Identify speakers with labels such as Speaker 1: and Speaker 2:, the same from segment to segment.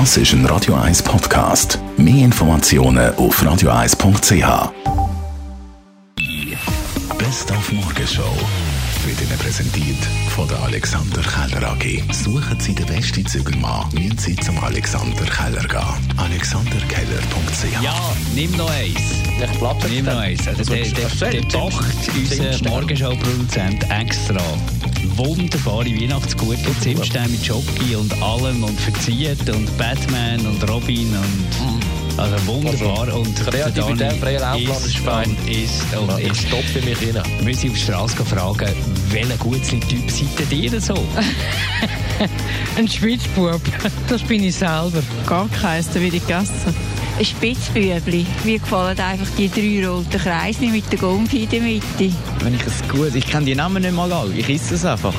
Speaker 1: Das ist ein Radio 1 Podcast. Mehr Informationen auf radio1.ch. Best auf Morgenshow wird Ihnen präsentiert von der Alexander Keller AG. Suchen Sie den besten Zügelmann, müssen Sie zum Alexander Keller gehen. alexanderkeller.ch
Speaker 2: Ja, nimm noch eins.
Speaker 3: Ich platze
Speaker 2: Nimm noch eins. Also der, der, der kocht unser Morgenshow-Produzent extra wunderbare Weihnachtsgute, Zimtstein mit Jockey und allem und verzieht und Batman und Robin und also wunderbar und
Speaker 3: Kreativität,
Speaker 2: der
Speaker 3: freier Laufplan ist fein.
Speaker 2: und ist und
Speaker 3: Ich
Speaker 2: ist.
Speaker 3: stoppe mich rein.
Speaker 2: Wir müssen auf die Straße fragen, welcher Gutzli-Typ seid ihr so?
Speaker 4: Ein Spitzbub, das bin ich selber. Gar keins, da werde ich gegessen.
Speaker 5: Ein Spitzbübli. Mir gefallen einfach die drei roten Kreise mit der Gombi in der Mitte.
Speaker 6: Wenn ich es gut, ich kenne die Namen nicht mal alle, ich esse es einfach.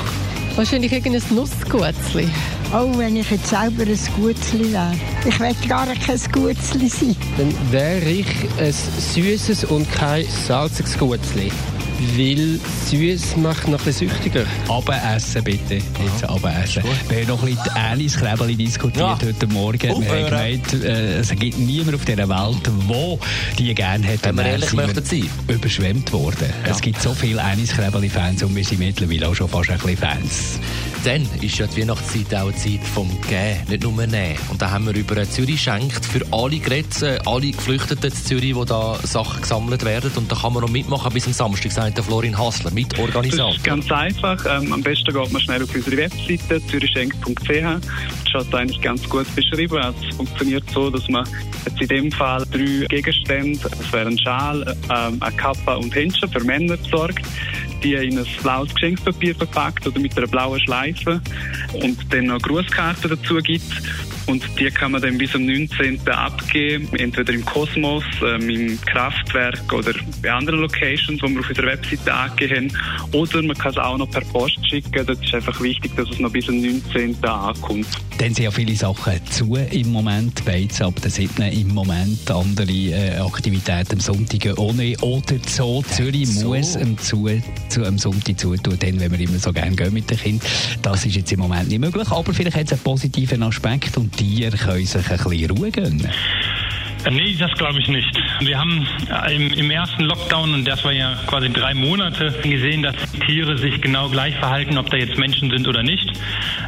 Speaker 4: Wahrscheinlich irgendein Nussgutzli.
Speaker 7: Oh, wenn ich jetzt selber ein Gutzli wäre. Ich will gar kein Gutzli sein.
Speaker 8: dann wäre ich ein süßes und kein salziges Gutzli. Weil süß macht noch ein bisschen süchtiger.
Speaker 2: Abessen bitte, jetzt abessen. Wir haben noch ein bisschen die Alice-Krebeli diskutiert
Speaker 3: Ja.
Speaker 2: heute Morgen. Wir haben gemeint, äh, es gibt niemand auf dieser Welt, der die gerne hätte.
Speaker 3: Wenn wir ehrlich möchten sein.
Speaker 2: Überschwemmt worden. Es gibt so viele Alice-Krebeli-Fans und wir sind mittlerweile auch schon fast ein bisschen Fans.
Speaker 3: Dann ist ja die Weihnachtszeit auch eine Zeit vom Gehen, nicht nur Nehmen. Und da haben wir über Zürich schenkt für alle äh, alle Geflüchteten in Zürich, wo da Sachen gesammelt werden. Und da kann man noch mitmachen bis am Samstag, sagt der Florin Hassler,
Speaker 9: Das
Speaker 3: Mitorganisator.
Speaker 9: ist ganz einfach. Ähm, am besten geht man schnell auf unsere Webseite zürichschenk.ch. Das steht eigentlich ganz gut beschrieben. Also es funktioniert so, dass man jetzt in dem Fall drei Gegenstände, das wäre ein Schal, ähm, eine Kappe und Händchen für Männer besorgt, die in ein blaues Geschenkspapier verpackt oder mit einer blauen Schleife und dann noch Grußkarten dazu gibt. Und die kann man dann bis am 19. abgeben, entweder im Kosmos, ähm, im Kraftwerk oder bei anderen Locations, die wir auf unserer Webseite angegeben haben. Oder man kann es auch noch per Post schicken. Das ist einfach wichtig, dass es noch bis am 19. ankommt.
Speaker 2: Dann sind ja viele Sachen zu im Moment. Beiz ab der 7. im Moment. Andere äh, Aktivitäten am Sonntag ohne. Oder so. Zürich
Speaker 3: so.
Speaker 2: muss am, zu, zu, am Sonntag zutun, dann, wenn wir immer so gerne gehen mit den Kindern. Das ist jetzt im Moment nicht möglich. Aber vielleicht hat es einen positiven Aspekt und die können sich ein bisschen Ruhe gönnen.
Speaker 10: Äh, Nee, das glaube ich nicht. Wir haben äh, im, im ersten Lockdown, und das war ja quasi drei Monate, gesehen, dass Tiere sich genau gleich verhalten, ob da jetzt Menschen sind oder nicht.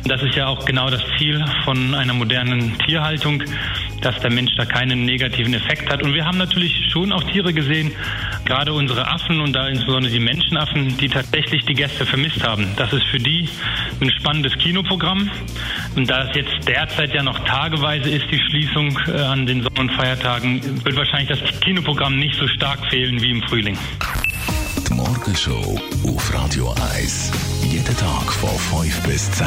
Speaker 10: Das ist ja auch genau das Ziel von einer modernen Tierhaltung, dass der Mensch da keinen negativen Effekt hat. Und wir haben natürlich schon auch Tiere gesehen, gerade unsere Affen und da insbesondere die Menschenaffen, die tatsächlich die Gäste vermisst haben. Das ist für die ein spannendes Kinoprogramm. Und da es jetzt derzeit ja noch tageweise ist, die Schließung äh, an den Sommer- und Feiertagen, wird wahrscheinlich das Kinoprogramm nicht so stark fehlen wie im Frühling.
Speaker 1: Die Morgenshow auf Radio 1. Jeden Tag von 5 bis 10.